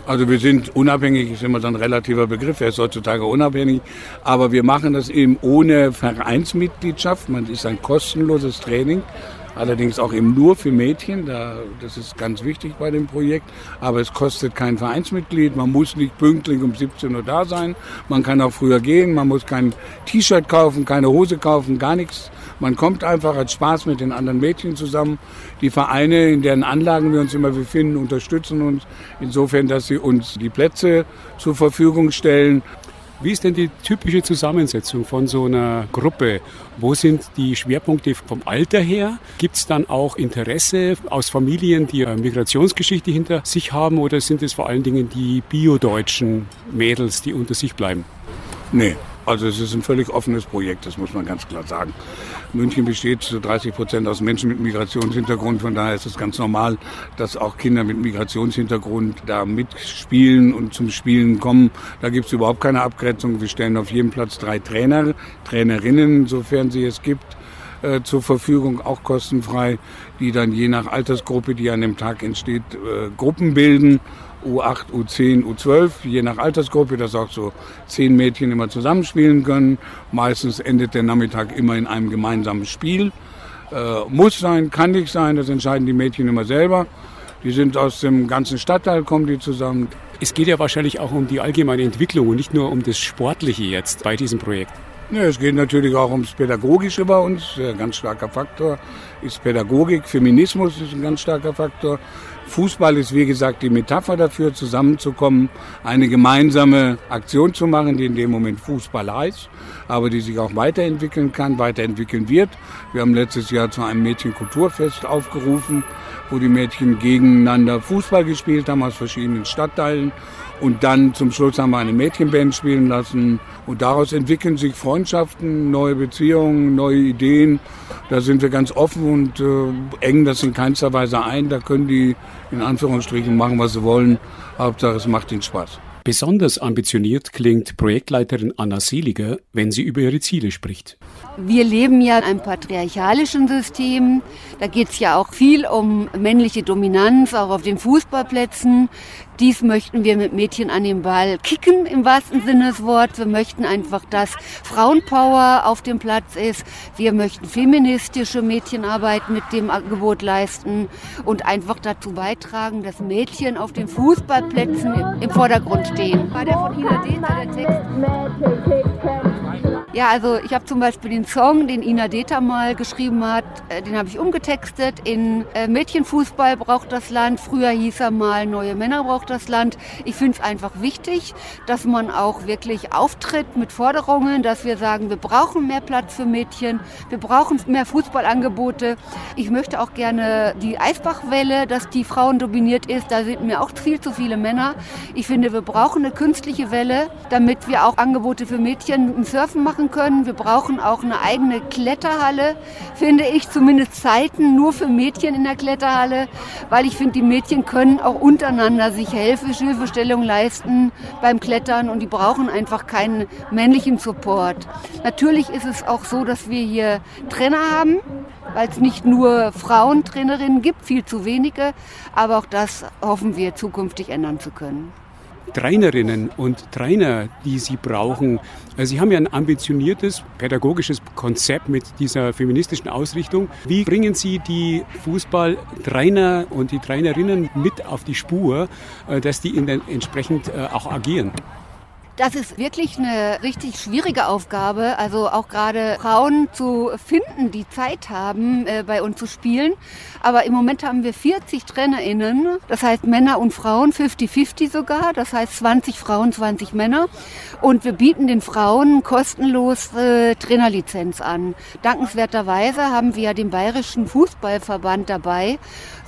Also wir sind unabhängig, ist immer so ein relativer Begriff, er ist heutzutage unabhängig, aber wir machen das eben ohne Vereinsmitgliedschaft. Man ist ein kostenloses Training allerdings auch eben nur für Mädchen. Da, das ist ganz wichtig bei dem Projekt. Aber es kostet kein Vereinsmitglied. Man muss nicht pünktlich um 17 Uhr da sein. Man kann auch früher gehen. Man muss kein T-Shirt kaufen, keine Hose kaufen, gar nichts. Man kommt einfach, hat Spaß mit den anderen Mädchen zusammen. Die Vereine, in deren Anlagen wir uns immer befinden, unterstützen uns insofern, dass sie uns die Plätze zur Verfügung stellen. Wie ist denn die typische Zusammensetzung von so einer Gruppe? Wo sind die Schwerpunkte vom Alter her? Gibt es dann auch Interesse aus Familien, die eine Migrationsgeschichte hinter sich haben oder sind es vor allen Dingen die biodeutschen Mädels, die unter sich bleiben? Nee, also es ist ein völlig offenes Projekt, das muss man ganz klar sagen. München besteht zu 30 Prozent aus Menschen mit Migrationshintergrund, von daher ist es ganz normal, dass auch Kinder mit Migrationshintergrund da mitspielen und zum Spielen kommen. Da gibt es überhaupt keine Abgrenzung. Wir stellen auf jedem Platz drei Trainer, Trainerinnen, sofern sie es gibt äh, zur Verfügung, auch kostenfrei, die dann je nach Altersgruppe, die an dem Tag entsteht, äh, Gruppen bilden U8, U10, U12, je nach Altersgruppe, dass auch so zehn Mädchen immer zusammenspielen können. Meistens endet der Nachmittag immer in einem gemeinsamen Spiel. Äh, muss sein, kann nicht sein, das entscheiden die Mädchen immer selber. Die sind aus dem ganzen Stadtteil, kommen die zusammen. Es geht ja wahrscheinlich auch um die allgemeine Entwicklung und nicht nur um das Sportliche jetzt bei diesem Projekt. Ja, es geht natürlich auch ums Pädagogische bei uns. Ein ganz starker Faktor ist Pädagogik. Feminismus ist ein ganz starker Faktor. Fußball ist, wie gesagt, die Metapher dafür, zusammenzukommen, eine gemeinsame Aktion zu machen, die in dem Moment Fußball heißt, aber die sich auch weiterentwickeln kann, weiterentwickeln wird. Wir haben letztes Jahr zu einem Mädchenkulturfest aufgerufen, wo die Mädchen gegeneinander Fußball gespielt haben aus verschiedenen Stadtteilen. Und dann zum Schluss haben wir eine Mädchenband spielen lassen. Und daraus entwickeln sich Freundschaften, neue Beziehungen, neue Ideen. Da sind wir ganz offen und äh, engen das in keinster Weise ein. Da können die in Anführungsstrichen machen, was sie wollen. Hauptsache, es macht ihnen Spaß. Besonders ambitioniert klingt Projektleiterin Anna Seliger, wenn sie über ihre Ziele spricht. Wir leben ja in einem patriarchalischen System. Da geht es ja auch viel um männliche Dominanz, auch auf den Fußballplätzen. Dies möchten wir mit Mädchen an den Ball kicken, im wahrsten Sinne des Wortes. Wir möchten einfach, dass Frauenpower auf dem Platz ist. Wir möchten feministische Mädchenarbeit mit dem Angebot leisten und einfach dazu beitragen, dass Mädchen auf den Fußballplätzen im Vordergrund stehen. War der von Ina Dehner, der Text? Ja, also ich habe zum Beispiel den Song, den Ina Deta mal geschrieben hat, äh, den habe ich umgetextet in äh, Mädchenfußball braucht das Land. Früher hieß er mal Neue Männer braucht das Land. Ich finde es einfach wichtig, dass man auch wirklich auftritt mit Forderungen, dass wir sagen, wir brauchen mehr Platz für Mädchen, wir brauchen mehr Fußballangebote. Ich möchte auch gerne die Eisbachwelle, dass die Frauen dominiert ist. Da sind mir auch viel zu viele Männer. Ich finde, wir brauchen eine künstliche Welle, damit wir auch Angebote für Mädchen im Surfen machen können. Wir brauchen auch eine eigene Kletterhalle, finde ich, zumindest Zeiten nur für Mädchen in der Kletterhalle, weil ich finde, die Mädchen können auch untereinander sich Hilfe, Hilfestellung leisten beim Klettern und die brauchen einfach keinen männlichen Support. Natürlich ist es auch so, dass wir hier Trainer haben, weil es nicht nur Frauentrainerinnen gibt, viel zu wenige, aber auch das hoffen wir zukünftig ändern zu können. Trainerinnen und Trainer, die Sie brauchen. Also Sie haben ja ein ambitioniertes pädagogisches Konzept mit dieser feministischen Ausrichtung. Wie bringen Sie die Fußballtrainer und die Trainerinnen mit auf die Spur, äh, dass die entsprechend äh, auch agieren? Das ist wirklich eine richtig schwierige Aufgabe, also auch gerade Frauen zu finden, die Zeit haben, äh, bei uns zu spielen. Aber im Moment haben wir 40 TrainerInnen, das heißt Männer und Frauen, 50-50 sogar, das heißt 20 Frauen, 20 Männer. Und wir bieten den Frauen kostenlos äh, Trainerlizenz an. Dankenswerterweise haben wir ja den Bayerischen Fußballverband dabei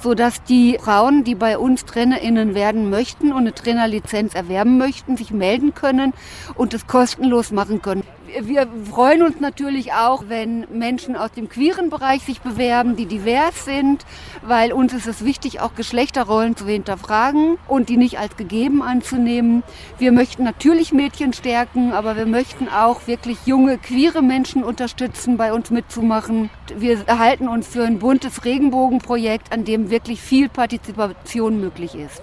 so dass die Frauen, die bei uns TrainerInnen werden möchten und eine Trainerlizenz erwerben möchten, sich melden können und es kostenlos machen können. Wir freuen uns natürlich auch, wenn Menschen aus dem queeren Bereich sich bewerben, die divers sind, weil uns ist es wichtig, auch Geschlechterrollen zu hinterfragen und die nicht als gegeben anzunehmen. Wir möchten natürlich Mädchen stärken, aber wir möchten auch wirklich junge queere Menschen unterstützen, bei uns mitzumachen. Wir erhalten uns für ein buntes Regenbogenprojekt, an dem wirklich viel Partizipation möglich ist.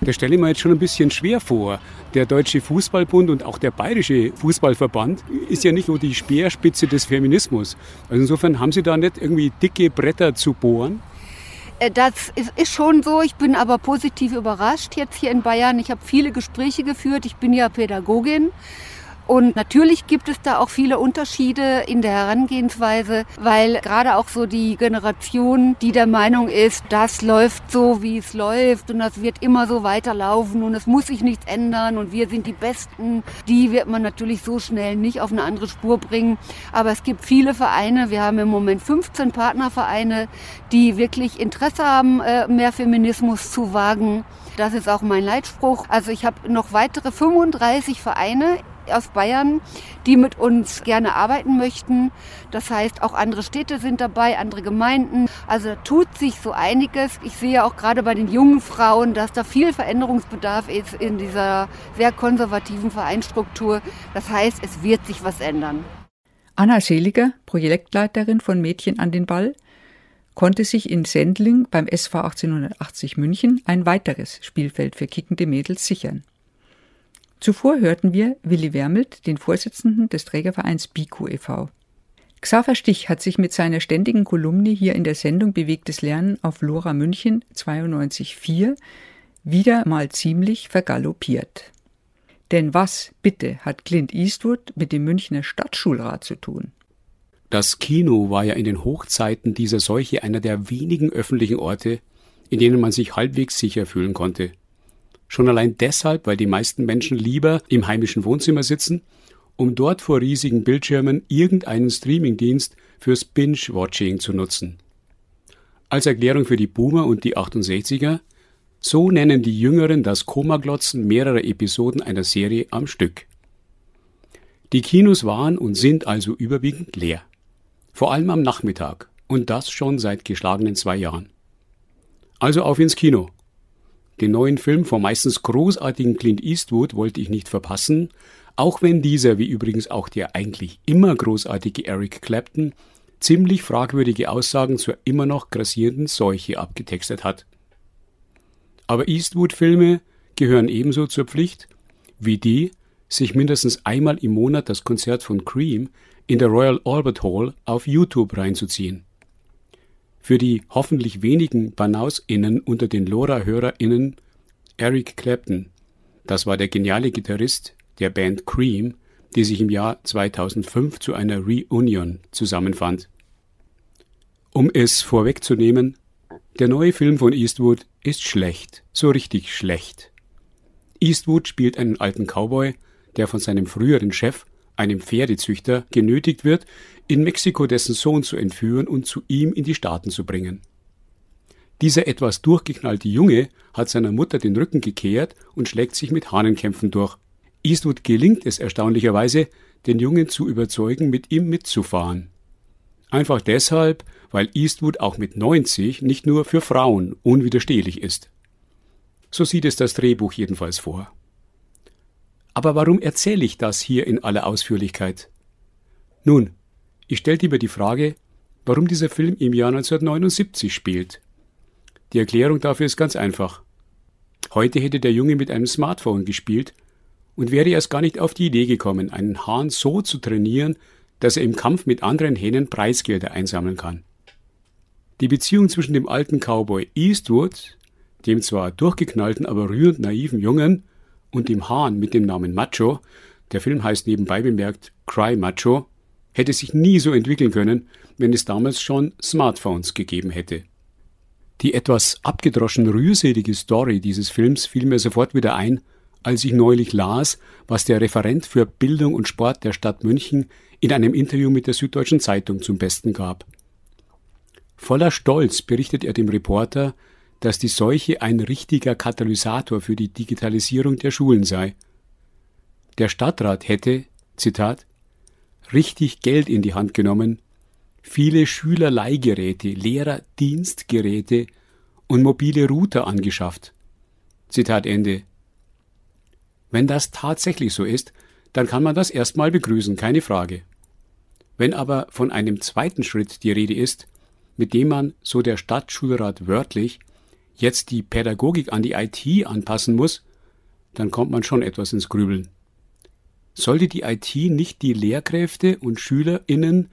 Das stelle ich mir jetzt schon ein bisschen schwer vor. Der Deutsche Fußballbund und auch der Bayerische Fußballverband ist ja nicht nur die Speerspitze des Feminismus. Also insofern haben Sie da nicht irgendwie dicke Bretter zu bohren? Äh, das ist, schon so. Ich bin aber positiv überrascht jetzt hier in Bayern. Ich habe viele Gespräche geführt. Ich bin ja Pädagogin und natürlich gibt es da auch viele Unterschiede in der Herangehensweise, weil gerade auch so die Generation, die der Meinung ist, das läuft so, wie es läuft und das wird immer so weiterlaufen und es muss sich nichts ändern und wir sind die Besten, die wird man natürlich so schnell nicht auf eine andere Spur bringen. Aber es gibt viele Vereine, wir haben im Moment 15 Partnervereine, die wirklich Interesse haben, äh, mehr Feminismus zu wagen. Das ist auch mein Leitspruch. Also ich habe noch weitere 35 Vereine aus Bayern, die mit uns gerne arbeiten möchten. Das heißt, auch andere Städte sind dabei, andere Gemeinden. Also tut sich so einiges. Ich sehe auch gerade bei den jungen Frauen, dass da viel Veränderungsbedarf ist in dieser sehr konservativen Vereinsstruktur. Das heißt, es wird sich was ändern. Anna Seliger, Projektleiterin von Mädchen an den Ball, konnte sich in Sendling beim SV 1880 München ein weiteres Spielfeld für kickende Mädels sichern. Zuvor hörten wir Willi Wermelt, den Vorsitzenden des Trägervereins BIKU e.V. Xaver Stich hat sich mit seiner ständigen Kolumne hier in der Sendung Bewegtes Lernen auf Lora München 92.4 wieder mal ziemlich vergaloppiert. Denn was, bitte, hat Clint Eastwood mit dem Münchner Stadtschulrat zu tun? Das Kino war ja in den Hochzeiten dieser Seuche einer der wenigen öffentlichen Orte, in denen man sich halbwegs sicher fühlen konnte. Schon allein deshalb, weil die meisten Menschen lieber im heimischen Wohnzimmer sitzen, um dort vor riesigen Bildschirmen irgendeinen Streamingdienst fürs Binge-Watching zu nutzen. Als Erklärung für die Boomer und die 68er, so nennen die Jüngeren das Komaglotzen mehrerer Episoden einer Serie am Stück. Die Kinos waren und sind also überwiegend leer. Vor allem am Nachmittag und das schon seit geschlagenen zwei Jahren. Also auf ins Kino. Den neuen Film vom meistens großartigen Clint Eastwood wollte ich nicht verpassen, auch wenn dieser, wie übrigens auch der eigentlich immer großartige Eric Clapton, ziemlich fragwürdige Aussagen zur immer noch grassierenden Seuche abgetextet hat. Aber Eastwood-Filme gehören ebenso zur Pflicht wie die, sich mindestens einmal im Monat das Konzert von Cream in der Royal Albert Hall auf YouTube reinzuziehen. Für die hoffentlich wenigen BanausInnen unter den LoRa-HörerInnen Eric Clapton. Das war der geniale Gitarrist der Band Cream, die sich im Jahr 2005 zu einer Reunion zusammenfand. Um es vorwegzunehmen, der neue Film von Eastwood ist schlecht, so richtig schlecht. Eastwood spielt einen alten Cowboy, der von seinem früheren Chef einem Pferdezüchter, genötigt wird, in Mexiko dessen Sohn zu entführen und zu ihm in die Staaten zu bringen. Dieser etwas durchgeknallte Junge hat seiner Mutter den Rücken gekehrt und schlägt sich mit Hahnenkämpfen durch. Eastwood gelingt es erstaunlicherweise, den Jungen zu überzeugen, mit ihm mitzufahren. Einfach deshalb, weil Eastwood auch mit 90 nicht nur für Frauen unwiderstehlich ist. So sieht es das Drehbuch jedenfalls vor. Aber warum erzähle ich das hier in aller Ausführlichkeit? Nun, ich stellte mir die Frage, warum dieser Film im Jahr 1979 spielt. Die Erklärung dafür ist ganz einfach. Heute hätte der Junge mit einem Smartphone gespielt und wäre erst gar nicht auf die Idee gekommen, einen Hahn so zu trainieren, dass er im Kampf mit anderen Hähnen Preisgelder einsammeln kann. Die Beziehung zwischen dem alten Cowboy Eastwood, dem zwar durchgeknallten, aber rührend naiven Jungen, und dem Hahn mit dem Namen Macho, der Film heißt nebenbei bemerkt Cry Macho, hätte sich nie so entwickeln können, wenn es damals schon Smartphones gegeben hätte. Die etwas abgedroschen rührselige Story dieses Films fiel mir sofort wieder ein, als ich neulich las, was der Referent für Bildung und Sport der Stadt München in einem Interview mit der Süddeutschen Zeitung zum Besten gab. Voller Stolz berichtet er dem Reporter, dass die Seuche ein richtiger Katalysator für die Digitalisierung der Schulen sei. Der Stadtrat hätte, Zitat, richtig Geld in die Hand genommen, viele Schülerleihgeräte, Lehrerdienstgeräte und mobile Router angeschafft. Zitat Ende. Wenn das tatsächlich so ist, dann kann man das erstmal begrüßen, keine Frage. Wenn aber von einem zweiten Schritt die Rede ist, mit dem man, so der Stadtschulrat wörtlich, jetzt die Pädagogik an die IT anpassen muss, dann kommt man schon etwas ins Grübeln. Sollte die IT nicht die Lehrkräfte und SchülerInnen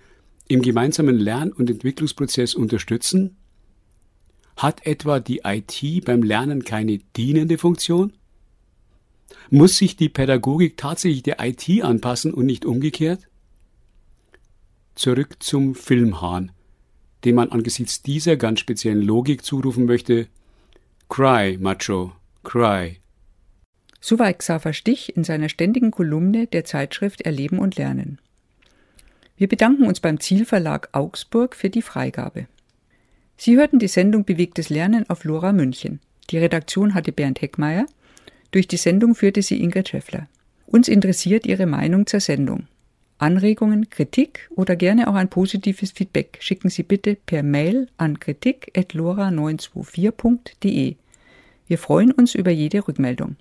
im gemeinsamen Lern- und Entwicklungsprozess unterstützen? Hat etwa die IT beim Lernen keine dienende Funktion? Muss sich die Pädagogik tatsächlich der IT anpassen und nicht umgekehrt? Zurück zum Filmhahn, dem man angesichts dieser ganz speziellen Logik zurufen möchte, Cry, Macho, cry. Soweit Xaver Stich in seiner ständigen Kolumne der Zeitschrift Erleben und Lernen. Wir bedanken uns beim Zielverlag Augsburg für die Freigabe. Sie hörten die Sendung Bewegtes Lernen auf Lora München. Die Redaktion hatte Bernd Heckmeier. Durch die Sendung führte sie Ingrid Schäffler. Uns interessiert Ihre Meinung zur Sendung. Anregungen, Kritik oder gerne auch ein positives Feedback schicken Sie bitte per Mail an kritik.lora924.de. Wir freuen uns über jede Rückmeldung.